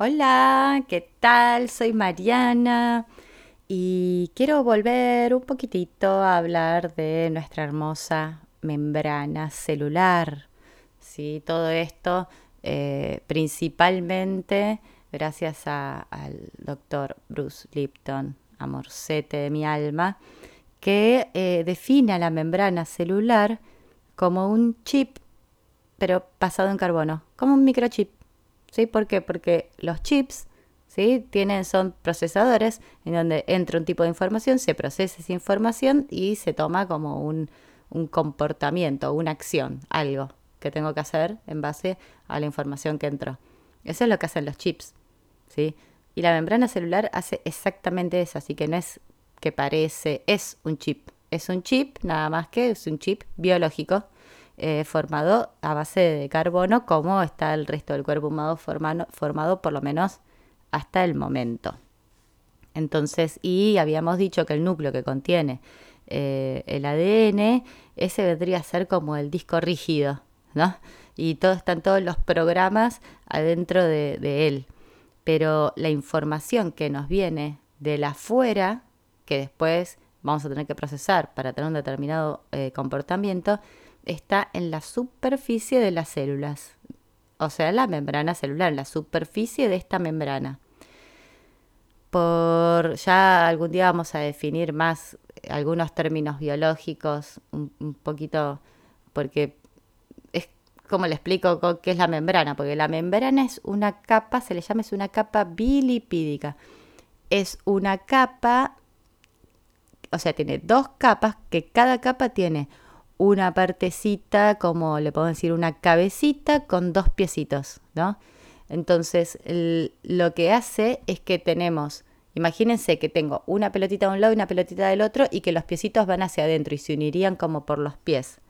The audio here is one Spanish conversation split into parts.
Hola, ¿qué tal? Soy Mariana y quiero volver un poquitito a hablar de nuestra hermosa membrana celular. ¿sí? Todo esto eh, principalmente gracias al doctor Bruce Lipton, amorcete de mi alma, que eh, define a la membrana celular como un chip, pero basado en carbono, como un microchip. ¿Sí? ¿Por qué? Porque los chips, ¿sí? Tienen, son procesadores en donde entra un tipo de información, se procesa esa información y se toma como un, un comportamiento, una acción, algo que tengo que hacer en base a la información que entró. Eso es lo que hacen los chips, ¿sí? Y la membrana celular hace exactamente eso, así que no es que parece, es un chip. Es un chip, nada más que es un chip biológico eh, formado a base de carbono, como está el resto del cuerpo humano formado por lo menos hasta el momento. Entonces, y habíamos dicho que el núcleo que contiene eh, el ADN, ese vendría a ser como el disco rígido, ¿no? Y todo, están todos los programas adentro de, él. Pero la información que nos viene de la afuera, que después vamos a tener que procesar para tener un determinado eh, comportamiento, está en la superficie de las células, o sea, la membrana celular, la superficie de esta membrana. Por ya algún día vamos a definir más algunos términos biológicos, un, poquito, porque es como le explico qué es la membrana, porque la membrana es una capa, se le llama es una capa bilipídica. Es una capa, o sea, tiene dos capas, que cada capa tiene una partecita, como le puedo decir, una cabecita con dos piecitos, ¿no? Entonces, lo que hace es que tenemos, imagínense que tengo una pelotita de un lado y una pelotita del otro y que los piecitos van hacia adentro y se unirían como por los pies.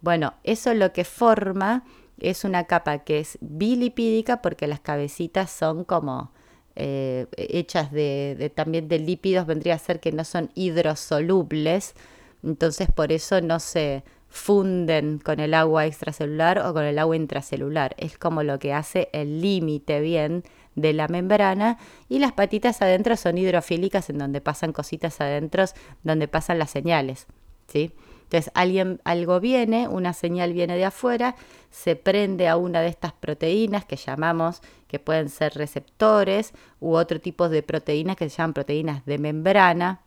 Bueno, eso lo que forma es una capa que es bilipídica porque las cabecitas son como eh, hechas de, también de lípidos, vendría a ser que no son hidrosolubles, entonces por eso no se funden con el agua extracelular o con el agua intracelular. Es como lo que hace el límite bien de la membrana y las patitas adentro son hidrofílicas en donde pasan cositas adentro, donde pasan las señales, ¿sí? Entonces alguien, algo viene, una señal viene de afuera, se prende a una de estas proteínas que llamamos, que pueden ser receptores u otro tipo de proteínas que se llaman proteínas de membrana,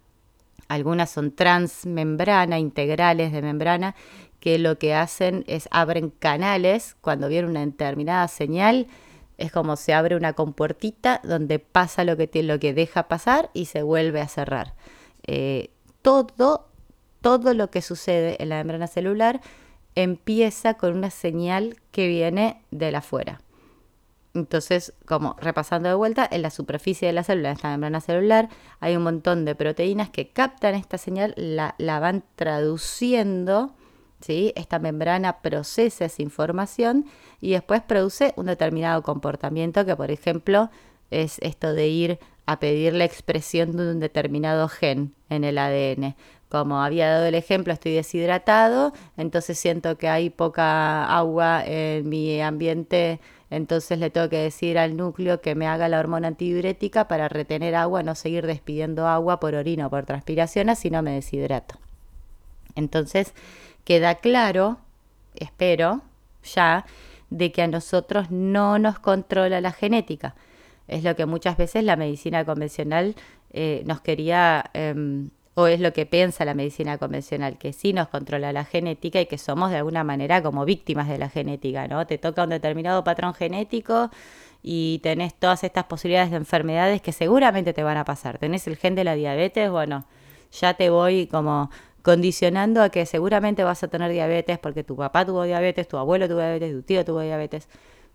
algunas son transmembrana, integrales de membrana, que lo que hacen es abren canales cuando viene una determinada señal. Es como se abre una compuertita donde pasa lo que, lo que deja pasar y se vuelve a cerrar. Eh, todo, todo lo que sucede en la membrana celular empieza con una señal que viene de la afuera. Entonces, como repasando de vuelta, en la superficie de la célula, en esta membrana celular, hay un montón de proteínas que captan esta señal, la, van traduciendo, ¿sí? esta membrana procesa esa información y después produce un determinado comportamiento que, por ejemplo, es esto de ir a pedir la expresión de un determinado gen en el ADN. Como había dado el ejemplo, estoy deshidratado, entonces siento que hay poca agua en mi ambiente entonces le tengo que decir al núcleo que me haga la hormona antidiurética para retener agua, no seguir despidiendo agua por orina o por transpiración, así no me deshidrato. Entonces queda claro, espero, ya, de que a nosotros no nos controla la genética. Es lo que muchas veces la medicina convencional eh, nos quería em, o es lo que piensa la medicina convencional, que sí nos controla la genética y que somos de alguna manera como víctimas de la genética, ¿no? Te toca un determinado patrón genético y tenés todas estas posibilidades de enfermedades que seguramente te van a pasar. Tenés el gen de la diabetes, bueno, ya te voy como condicionando a que seguramente vas a tener diabetes porque tu papá tuvo diabetes, tu abuelo tuvo diabetes, tu tío tuvo diabetes.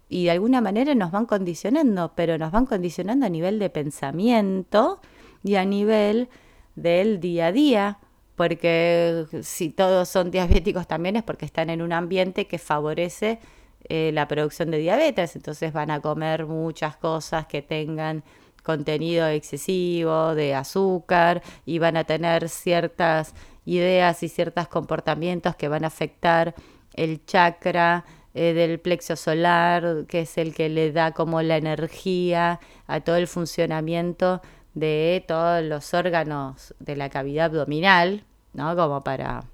Y de alguna manera nos van condicionando, pero nos van condicionando a nivel de pensamiento y a nivel del día a día, porque si todos son diabéticos también es porque están en un ambiente que favorece eh, la producción de diabetes, entonces van a comer muchas cosas que tengan contenido excesivo de azúcar y van a tener ciertas ideas y ciertos comportamientos que van a afectar el chakra eh, del plexo solar, que es el que le da como la energía a todo el funcionamiento de todos los órganos de la cavidad abdominal, ¿no? Como para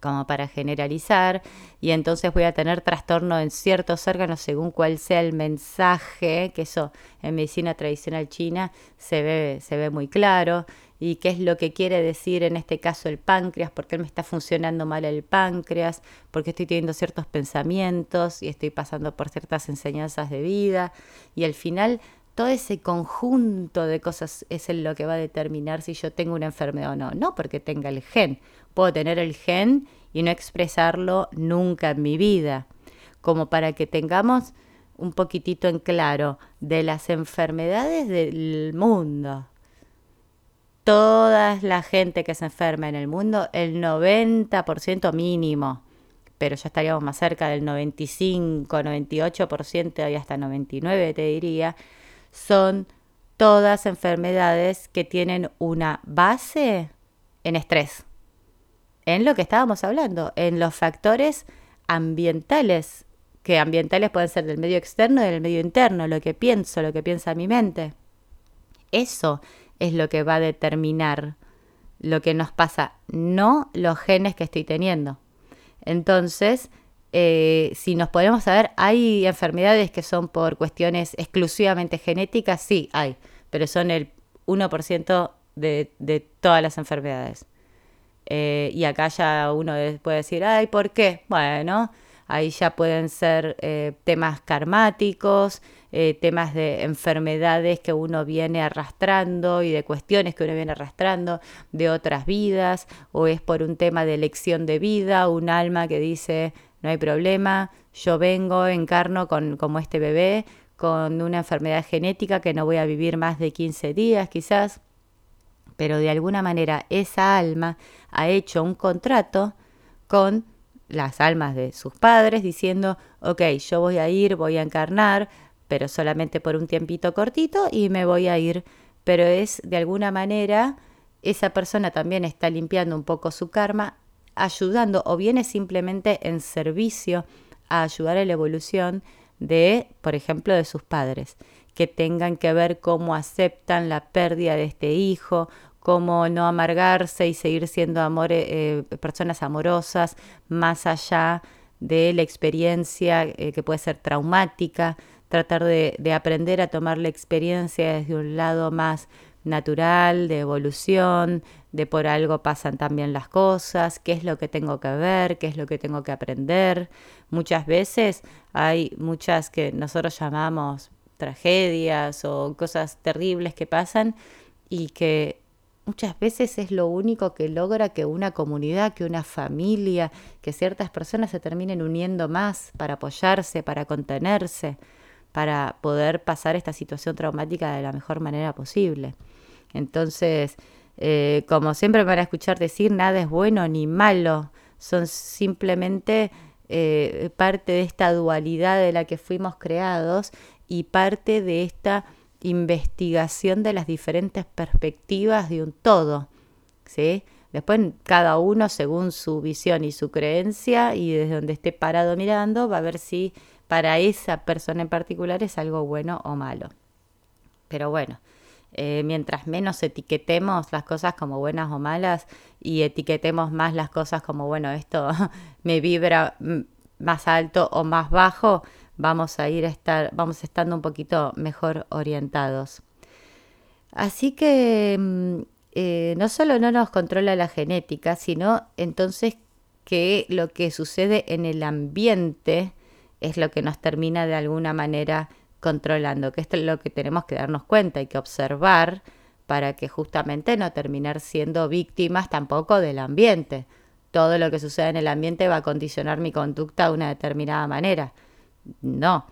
como para generalizar, y entonces voy a tener trastorno en ciertos órganos según cuál sea el mensaje, que eso en medicina tradicional china se ve, se ve muy claro, y qué es lo que quiere decir en este caso el páncreas, por qué me está funcionando mal el páncreas, porque estoy teniendo ciertos pensamientos y estoy pasando por ciertas enseñanzas de vida, y al final todo ese conjunto de cosas es lo que va a determinar si yo tengo una enfermedad o no. No porque tenga el gen. Puedo tener el gen y no expresarlo nunca en mi vida. Como para que tengamos un poquitito en claro de las enfermedades del mundo. Toda la gente que se enferma en el mundo, el 90% mínimo, pero ya estaríamos más cerca del 95, 98% y hasta 99 te diría, son todas enfermedades que tienen una base en estrés, en lo que estábamos hablando, en los factores ambientales, que ambientales pueden ser del medio externo y del medio interno, lo que pienso, lo que piensa mi mente. Eso es lo que va a determinar lo que nos pasa, no los genes que estoy teniendo. Entonces, eh, si nos podemos saber, ¿hay enfermedades que son por cuestiones exclusivamente genéticas? Sí, hay, pero son el 1% de, de, todas las enfermedades. Eh, y acá ya uno puede decir, ay, ¿por qué? Bueno, ahí ya pueden ser eh, temas karmáticos, temas de enfermedades que uno viene arrastrando y de cuestiones que uno viene arrastrando de otras vidas, o es por un tema de elección de vida, un alma que dice, no hay problema, yo vengo, encarno con, como este bebé, con una enfermedad genética que no voy a vivir más de 15 días quizás, pero de alguna manera esa alma ha hecho un contrato con las almas de sus padres diciendo, ok, yo voy a ir, voy a encarnar, pero solamente por un tiempito cortito y me voy a ir. Pero es de alguna manera, esa persona también está limpiando un poco su karma ayudando o viene simplemente en servicio a ayudar a la evolución de, por ejemplo, de sus padres, que tengan que ver cómo aceptan la pérdida de este hijo, cómo no amargarse y seguir siendo eh, personas amorosas más allá de la experiencia eh, que puede ser traumática, tratar de, de aprender a tomar la experiencia desde un lado más natural, de evolución, de por algo pasan también las cosas, qué es lo que tengo que ver, qué es lo que tengo que aprender. Muchas veces hay muchas que nosotros llamamos tragedias o cosas terribles que pasan y que muchas veces es lo único que logra que una comunidad, que una familia, que ciertas personas se terminen uniendo más para apoyarse, para contenerse, para poder pasar esta situación traumática de la mejor manera posible. Entonces, eh, como siempre van a escuchar decir, nada es bueno ni malo, son simplemente eh, parte de esta dualidad de la que fuimos creados y parte de esta investigación de las diferentes perspectivas de un todo. ¿sí? Después cada uno según su visión y su creencia y desde donde esté parado mirando va a ver si para esa persona en particular es algo bueno o malo. Pero bueno, eh, mientras menos etiquetemos las cosas como buenas o malas y etiquetemos más las cosas como, bueno, esto me vibra más alto o más bajo, vamos a ir a estar, vamos estando un poquito mejor orientados. Así que mm, eh, no solo no nos controla la genética, sino entonces que lo que sucede en el ambiente es lo que nos termina de alguna manera controlando, que esto es lo que tenemos que darnos cuenta y que observar para que justamente no terminar siendo víctimas tampoco del ambiente. Todo lo que sucede en el ambiente va a condicionar mi conducta de una determinada manera. No.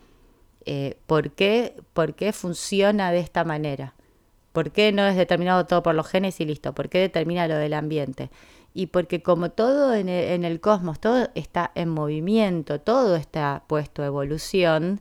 Eh, ¿por, qué, ¿Por qué funciona de esta manera? ¿Por qué no es determinado todo por los genes y listo? ¿Por qué determina lo del ambiente? Y porque como todo en el, en el cosmos, todo está en movimiento, todo está puesto a evolución,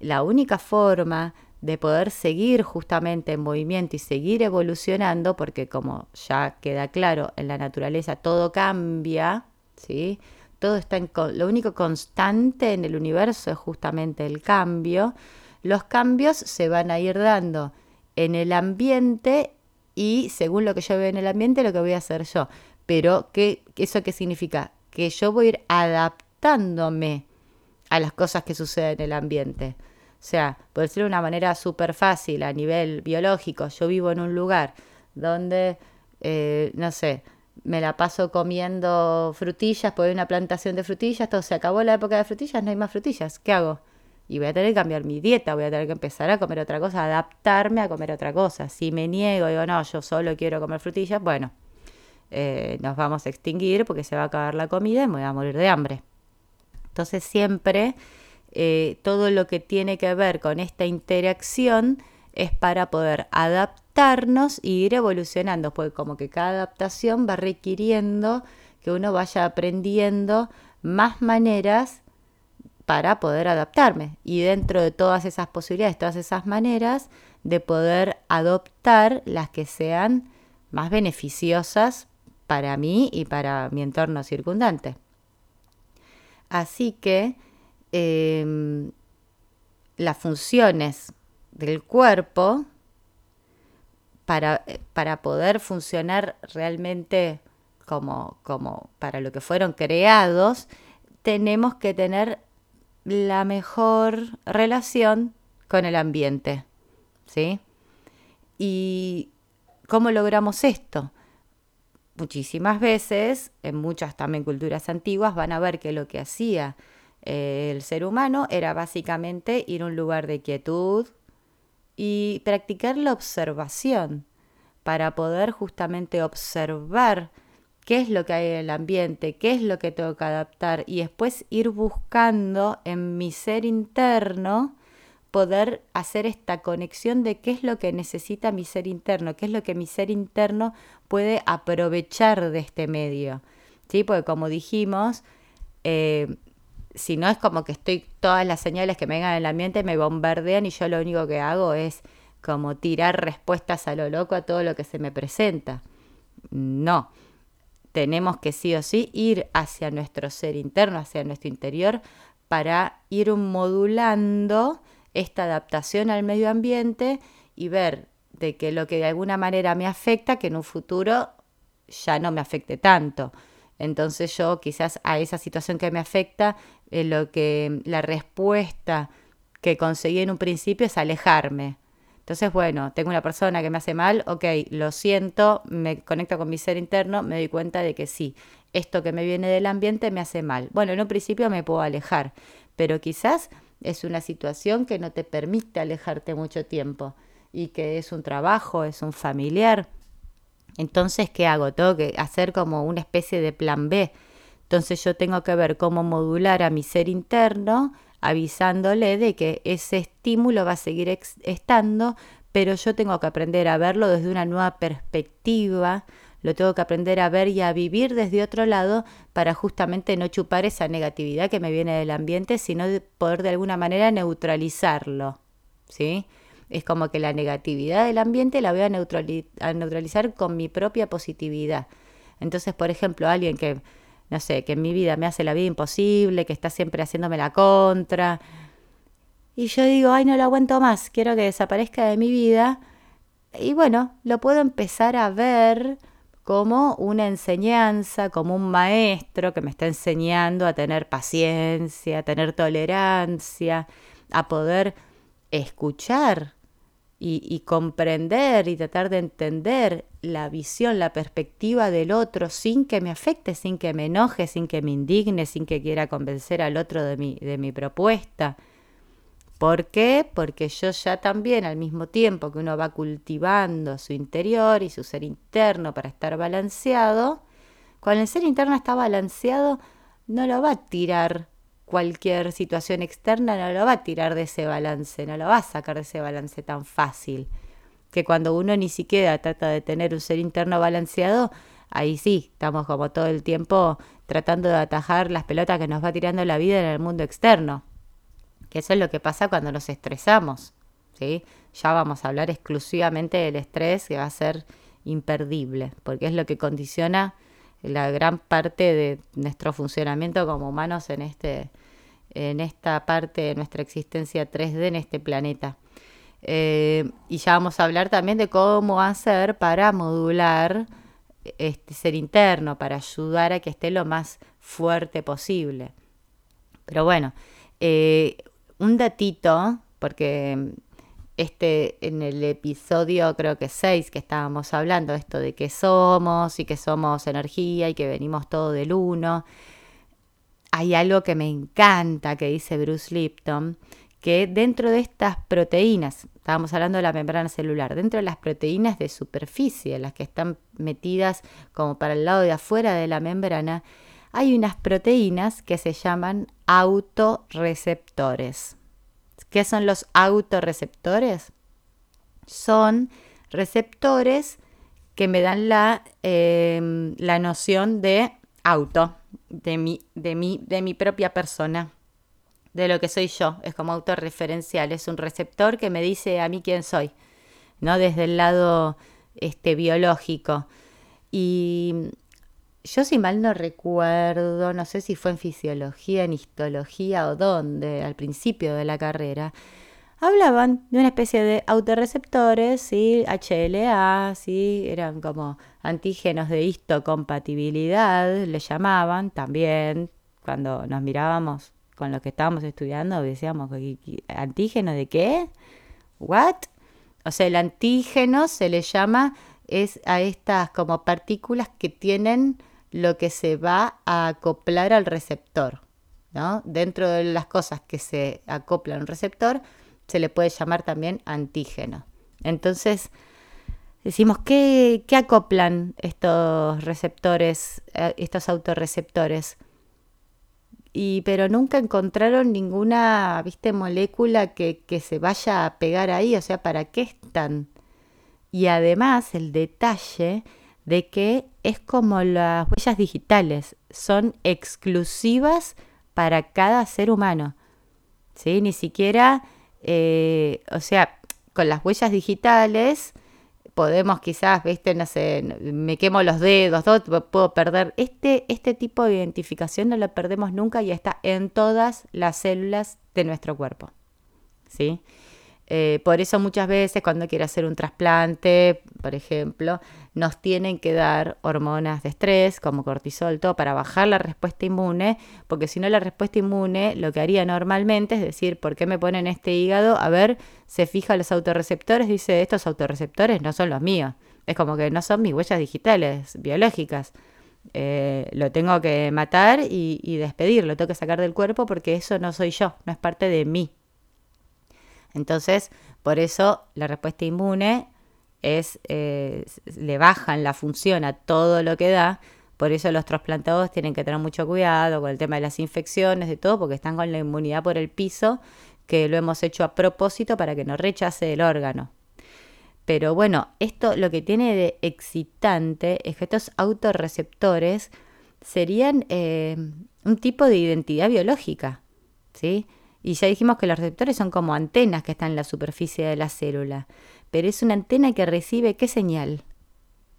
la única forma de poder seguir justamente en movimiento y seguir evolucionando, porque como ya queda claro, en la naturaleza todo cambia, ¿sí? todo está en... Lo único constante en el universo es justamente el cambio. Los cambios se van a ir dando en el ambiente y según lo que yo veo en el ambiente, lo que voy a hacer yo. Pero, ¿qué, ¿eso qué significa? Que yo voy a ir adaptándome a las cosas que suceden en el ambiente. O sea, por decirlo de una manera súper fácil a nivel biológico, yo vivo en un lugar donde, eh, no sé, me la paso comiendo frutillas, porque hay una plantación de frutillas, todo se acabó la época de frutillas, no hay más frutillas, ¿qué hago? Y voy a tener que cambiar mi dieta, voy a tener que empezar a comer otra cosa, adaptarme a comer otra cosa. Si me niego, digo, no, yo solo quiero comer frutillas, bueno, eh, nos vamos a extinguir porque se va a acabar la comida y me voy a morir de hambre. Entonces siempre eh, todo lo que tiene que ver con esta interacción es para poder adaptarnos y ir evolucionando, porque como que cada adaptación va requiriendo que uno vaya aprendiendo más maneras para poder adaptarme y dentro de todas esas posibilidades, todas esas maneras de poder adoptar las que sean más beneficiosas para mí y para mi entorno circundante. Así que em, las funciones del cuerpo para, para poder funcionar realmente como, como para lo que fueron creados, tenemos que tener la mejor relación con el ambiente. ¿Sí? ¿Y cómo logramos esto? Muchísimas veces, en muchas también culturas antiguas, van a ver que lo que hacía eh, el ser humano era básicamente ir a un lugar de quietud, y practicar la observación para poder justamente observar qué es lo que hay en el ambiente, qué es lo que tengo que adaptar y después ir buscando en mi ser interno poder hacer esta conexión de qué es lo que necesita mi ser interno, qué es lo que mi ser interno puede aprovechar de este medio. ¿Sí? Porque como dijimos, eh, si no es como que estoy, todas las señales que me vengan en el ambiente me bombardean y yo lo único que hago es como tirar respuestas a lo loco a todo lo que se me presenta. No, tenemos que sí o sí ir hacia nuestro ser interno, hacia nuestro interior, para ir modulando esta adaptación al medio ambiente y ver de que lo que de alguna manera me afecta, que en un futuro ya no me afecte tanto. Entonces yo quizás a esa situación que me afecta, eh, lo que la respuesta que conseguí en un principio es alejarme. Entonces, bueno, tengo una persona que me hace mal, ok, lo siento, me conecto con mi ser interno, me doy cuenta de que sí, esto que me viene del ambiente me hace mal. Bueno, en un principio me puedo alejar, pero quizás es una situación que no te permite alejarte mucho tiempo y que es un trabajo, es un familiar, entonces, ¿qué hago? Tengo que hacer como una especie de plan B. Entonces yo tengo que ver cómo modular a mi ser interno, avisándole de que ese estímulo va a seguir estando, pero yo tengo que aprender a verlo desde una nueva perspectiva, lo tengo que aprender a ver y a vivir desde otro lado para justamente no chupar esa negatividad que me viene del ambiente, sino poder de alguna manera neutralizarlo. ¿Sí? Es como que la negatividad del ambiente la voy a, neutralizar con mi propia positividad. Entonces, por ejemplo, alguien que, no sé, que en mi vida me hace la vida imposible, que está siempre haciéndome la contra, y yo digo, ay, no lo aguanto más, quiero que desaparezca de mi vida. Y bueno, lo puedo empezar a ver como una enseñanza, como un maestro que me está enseñando a tener paciencia, a tener tolerancia, a poder escuchar y, comprender y tratar de entender la visión, la perspectiva del otro sin que me afecte, sin que me enoje, sin que me indigne, sin que quiera convencer al otro de mi, de mi propuesta. ¿Por qué? Porque yo ya también, al mismo tiempo que uno va cultivando su interior y su ser interno para estar balanceado, cuando el ser interno está balanceado, no lo va a tirar cualquier situación externa no lo va a tirar de ese balance, no lo va a sacar de ese balance tan fácil. Que cuando uno ni siquiera trata de tener un ser interno balanceado, ahí sí, estamos como todo el tiempo tratando de atajar las pelotas que nos va tirando la vida en el mundo externo. Eso es lo que pasa cuando nos estresamos. ¿sí? Ya vamos a hablar exclusivamente del estrés que va a ser imperdible, porque es lo que condiciona la gran parte de nuestro funcionamiento como humanos en, este, en esta parte de nuestra existencia 3D en este planeta. Eh, y ya vamos a hablar también de cómo hacer para modular este ser interno, para ayudar a que esté lo más fuerte posible. Pero bueno, eh, un datito, porque este en el episodio creo que 6 que estábamos hablando esto de que somos y que somos energía y que venimos todo del uno. Hay algo que me encanta que dice Bruce Lipton, que dentro de estas proteínas, estábamos hablando de la membrana celular, dentro de las proteínas de superficie, las que están metidas como para el lado de afuera de la membrana, hay unas proteínas que se llaman autorreceptores. ¿Qué son los autorreceptores? Son receptores que me dan la, em, la noción de auto, de mi, de, mi, de mi propia persona, de lo que soy yo. Es como autorreferencial, es un receptor que me dice a mí quién soy, ¿no? Desde el lado este, biológico. Y yo si mal no recuerdo, no sé si fue en fisiología, en histología o dónde, al principio de la carrera, hablaban de una especie de autorreceptores, ¿sí? HLA, ¿sí? eran como antígenos de histocompatibilidad, le llamaban también, cuando nos mirábamos con lo que estábamos estudiando, decíamos, ¿antígeno de qué? ¿What? O sea, el antígeno se le llama es a estas como partículas que tienen lo que se va a acoplar al receptor. ¿no? Dentro de las cosas que se acoplan al receptor, se le puede llamar también antígeno. Entonces, decimos, ¿qué, qué acoplan estos receptores, eh, estos autorreceptores? Y, pero nunca encontraron ninguna, viste, molécula que, que se vaya a pegar ahí, o sea, ¿para qué están? Y además el detalle de que es como las huellas digitales, son exclusivas para cada ser humano. ¿sí? Ni siquiera, eh, o sea, con las huellas digitales podemos quizás, viste, no sé, me quemo los dedos, puedo perder. Este, este tipo de identificación no lo perdemos nunca y está en todas las células de nuestro cuerpo. ¿Sí? Eh, por eso muchas veces cuando quiere hacer un trasplante, por ejemplo, nos tienen que dar hormonas de estrés como cortisol, todo para bajar la respuesta inmune, porque si no la respuesta inmune lo que haría normalmente es decir, ¿por qué me ponen este hígado? A ver, se fija los autorreceptores, dice, estos autorreceptores no son los míos, es como que no son mis huellas digitales, biológicas. Eh, lo tengo que matar y, y despedir, lo tengo que sacar del cuerpo porque eso no soy yo, no es parte de mí. Entonces, por eso la respuesta inmune es, eh, le bajan la función a todo lo que da. Por eso los trasplantados tienen que tener mucho cuidado con el tema de las infecciones, de todo, porque están con la inmunidad por el piso, que lo hemos hecho a propósito para que no rechace el órgano. Pero bueno, esto lo que tiene de excitante es que estos autorreceptores serían eh, un tipo de identidad biológica, ¿sí? Y ya dijimos que los receptores son como antenas que están en la superficie de la célula, pero es una antena que recibe qué señal.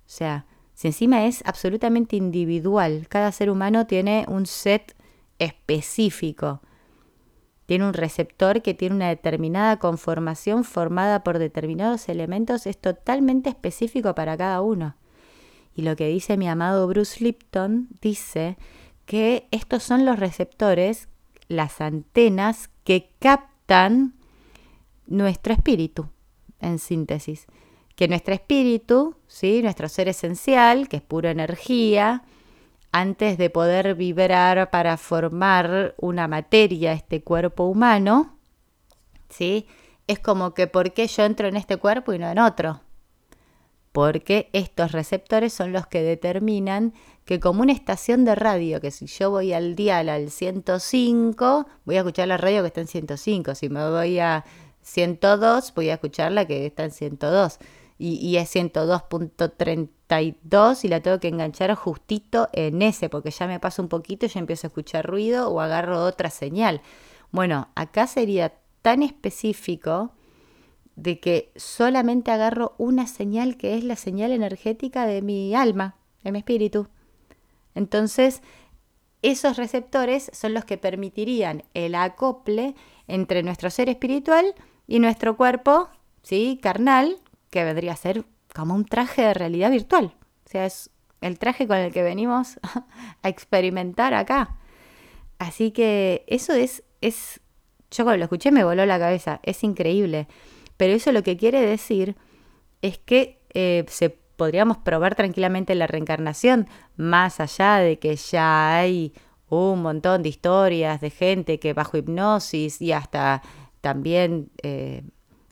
O sea, si encima es absolutamente individual, cada ser humano tiene un set específico, tiene un receptor que tiene una determinada conformación formada por determinados elementos, es totalmente específico para cada uno. Y lo que dice mi amado Bruce Lipton dice que estos son los receptores, las antenas que captan nuestro espíritu, en síntesis. Que nuestro espíritu, ¿sí? nuestro ser esencial, que es pura energía, antes de poder vibrar para formar una materia, este cuerpo humano, ¿sí? es como que ¿por qué yo entro en este cuerpo y no en otro? Porque estos receptores son los que determinan que como una estación de radio, que si yo voy al dial al 105, voy a escuchar la radio que está en 105, si me voy a 102, voy a escuchar la que está en 102. Y, es 102.32 y la tengo que enganchar justito en ese, porque ya me pasa un poquito y ya empiezo a escuchar ruido o agarro otra señal. Bueno, acá sería tan específico de que solamente agarro una señal que es la señal energética de mi alma, de mi espíritu. Entonces, esos receptores son los que permitirían el acople entre nuestro ser espiritual y nuestro cuerpo, ¿sí? Carnal, que vendría a ser como un traje de realidad virtual. O sea, es el traje con el que venimos a experimentar acá. Así que eso es, es, yo cuando lo escuché me voló la cabeza, es increíble. Pero eso lo que quiere decir es que eh, se podríamos probar tranquilamente la reencarnación, más allá de que ya hay un montón de historias de gente que bajo hipnosis y hasta también eh,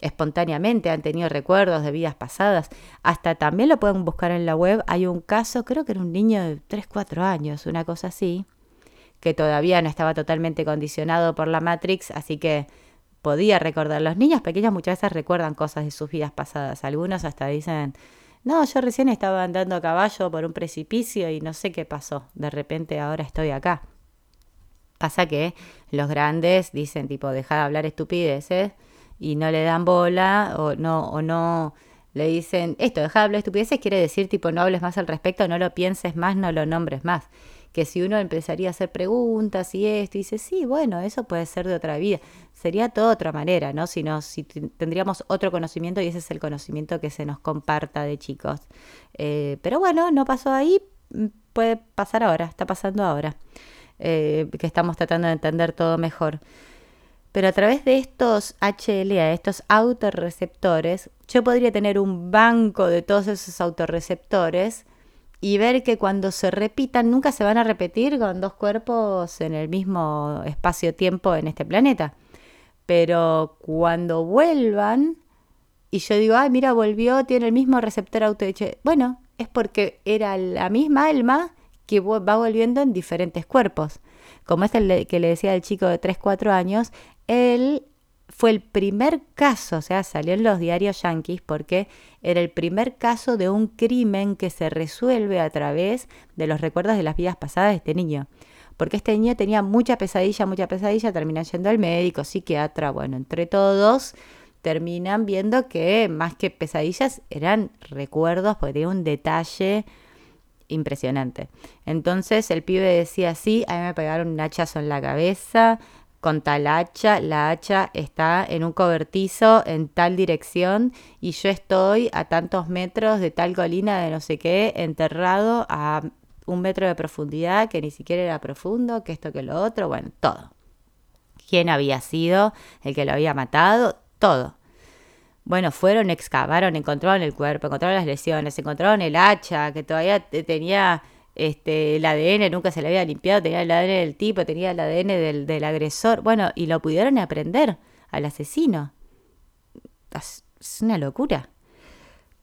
espontáneamente han tenido recuerdos de vidas pasadas. Hasta también lo pueden buscar en la web. Hay un caso, creo que era un niño de 3, 4 años, una cosa así, que todavía no estaba totalmente condicionado por la Matrix, así que podía recordar. Los niños pequeños muchas veces recuerdan cosas de sus vidas pasadas. Algunos hasta dicen, no, yo recién estaba andando a caballo por un precipicio y no sé qué pasó. De repente ahora estoy acá. Pasa que los grandes dicen tipo, deja de hablar estupideces y no le dan bola o no, o no le dicen, esto, deja de hablar estupideces quiere decir tipo, no hables más al respecto, no lo pienses más, no lo nombres más que si uno empezaría a hacer preguntas y esto, y dice, sí, bueno, eso puede ser de otra vida, sería toda otra manera, ¿no? Si, si tendríamos otro conocimiento y ese es el conocimiento que se nos comparta de chicos. Eh, pero bueno, no pasó ahí, mm, puede pasar ahora, está pasando ahora, eh, que estamos tratando de entender todo mejor. Pero a través de estos HLA, estos autorreceptores, yo podría tener un banco de todos esos autorreceptores y ver que cuando se repitan nunca se van a repetir con dos cuerpos en el mismo espacio-tiempo en este planeta. Pero cuando vuelvan y yo digo, ay, mira, volvió, tiene el mismo receptor auto, bueno, es porque era la misma alma que va volviendo en diferentes cuerpos. Como es el que le decía al chico de 3, 4 años, él fue el primer caso, o sea, salió en los diarios yanquis porque era el primer caso de un crimen que se resuelve a través de los recuerdos de las vidas pasadas de este niño. Porque este niño tenía mucha pesadilla, mucha pesadilla, termina yendo al médico, psiquiatra, bueno, entre todos terminan viendo que más que pesadillas eran recuerdos, porque tenía un detalle impresionante. Entonces el pibe decía, sí, a mí me pegaron un hachazo en la cabeza, con tal hacha, la hacha está en un cobertizo en tal dirección y yo estoy a tantos metros de tal colina de no sé qué, enterrado a un metro de profundidad que ni siquiera era profundo, que esto, que lo otro, bueno, todo. ¿Quién había sido el que lo había matado? Todo. Bueno, fueron, excavaron, encontraron el cuerpo, encontraron las lesiones, encontraron el hacha que todavía tenía este, el ADN nunca se le había limpiado, tenía el ADN del tipo, tenía el ADN del, agresor, bueno, y lo pudieron aprender al asesino. Es, una locura.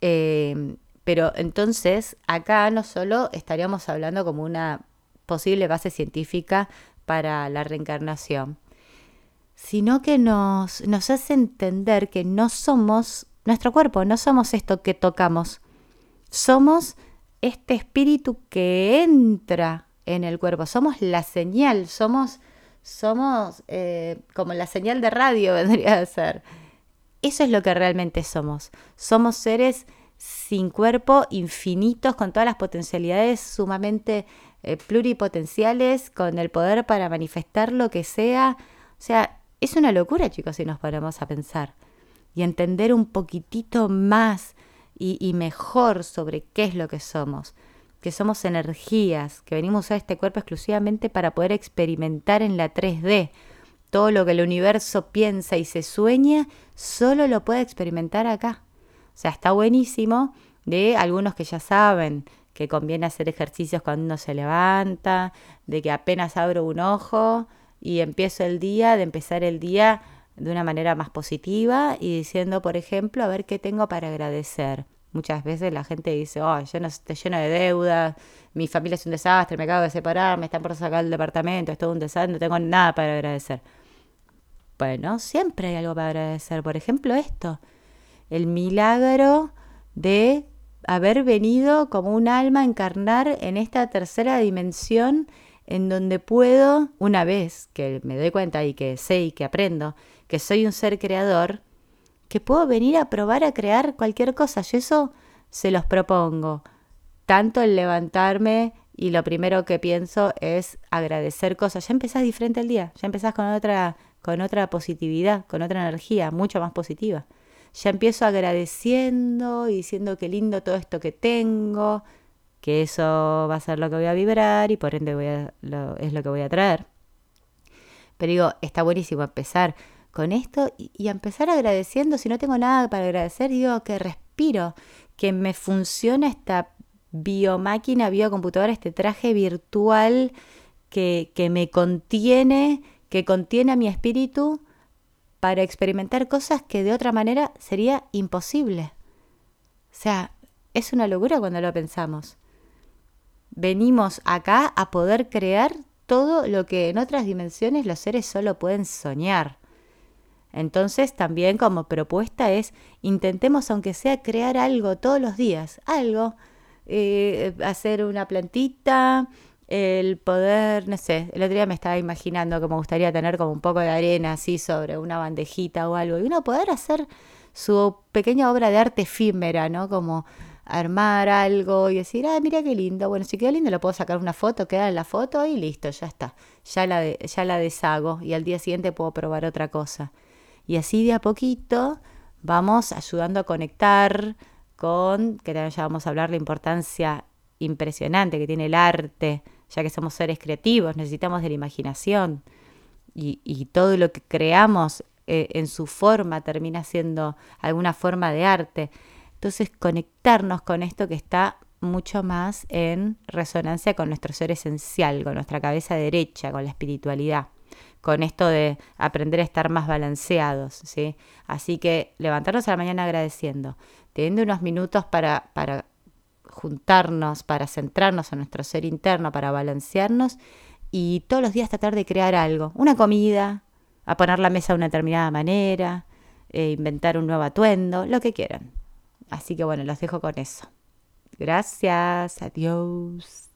Eh, pero entonces acá no solo estaríamos hablando como una posible base científica para la reencarnación, sino que nos, nos hace entender que no somos nuestro cuerpo, no somos esto que tocamos, somos este espíritu que entra en el cuerpo. Somos la señal, somos, somos eh, como la señal de radio vendría a ser. Eso es lo que realmente somos. Somos seres sin cuerpo, infinitos, con todas las potencialidades sumamente eh, pluripotenciales, con el poder para manifestar lo que sea. O sea, es una locura, chicos, si nos ponemos a pensar y entender un poquitito más y, mejor sobre qué es lo que somos, que somos energías, que venimos a este cuerpo exclusivamente para poder experimentar en la 3D. Todo lo que el universo piensa y se sueña, solo lo puede experimentar acá. O sea, está buenísimo de algunos que ya saben que conviene hacer ejercicios cuando uno se levanta, de que apenas abro un ojo y empiezo el día, de empezar el día de una manera más positiva y diciendo, por ejemplo, a ver qué tengo para agradecer. Muchas veces la gente dice, oh, yo no estoy lleno de deudas, mi familia es un desastre, me acabo de separar, me están por sacar el departamento, es todo un desastre, no tengo nada para agradecer. Bueno, siempre hay algo para agradecer. Por ejemplo, esto, el milagro de haber venido como un alma a encarnar en esta tercera dimensión en donde puedo, una vez que me doy cuenta y que sé y que aprendo que soy un ser creador, que puedo venir a probar a crear cualquier cosa. Yo eso se los propongo. Tanto el levantarme y lo primero que pienso es agradecer cosas. Ya empezás diferente el día, ya empezás con otra, con otra positividad, con otra energía, mucho más positiva. Ya empiezo agradeciendo y diciendo qué lindo todo esto que tengo, que eso va a ser lo que voy a vibrar y por ende voy a, es lo que voy a traer. Pero digo, está buenísimo empezar con esto y, empezar agradeciendo. Si no tengo nada para agradecer, digo que respiro, que me funciona esta biomáquina, biocomputadora, este traje virtual que, que me contiene, que contiene a mi espíritu para experimentar cosas que de otra manera sería imposible. O sea, es una locura cuando lo pensamos. Venimos acá a poder crear todo lo que en otras dimensiones los seres solo pueden soñar. Entonces también como propuesta es intentemos aunque sea crear algo todos los días, algo, eh, hacer una plantita, el poder, no sé, el otro día me estaba imaginando que me gustaría tener como un poco de arena así sobre una bandejita o algo, y uno poder hacer su pequeña obra de arte efímera, ¿no? Como armar algo y decir, ah, mira qué lindo, bueno, si queda lindo, lo puedo sacar una foto, queda en la foto y listo, ya está, ya la, ya la deshago y al día siguiente puedo probar otra cosa. Y así de a poquito vamos ayudando a conectar con, que también ya vamos a hablar, la importancia impresionante que tiene el arte, ya que somos seres creativos, necesitamos de la imaginación y, todo lo que creamos eh, en su forma termina siendo alguna forma de arte. Entonces, conectarnos con esto que está mucho más en resonancia con nuestro ser esencial, con nuestra cabeza derecha, con la espiritualidad, con esto de aprender a estar más balanceados, ¿sí? Así que levantarnos a la mañana agradeciendo, teniendo unos minutos para, para juntarnos, para centrarnos en nuestro ser interno, para balancearnos y todos los días tratar de crear algo, una comida, a poner la mesa de una determinada manera, eh, inventar un nuevo atuendo, lo que quieran. Así que bueno, los dejo con eso. Gracias, adiós.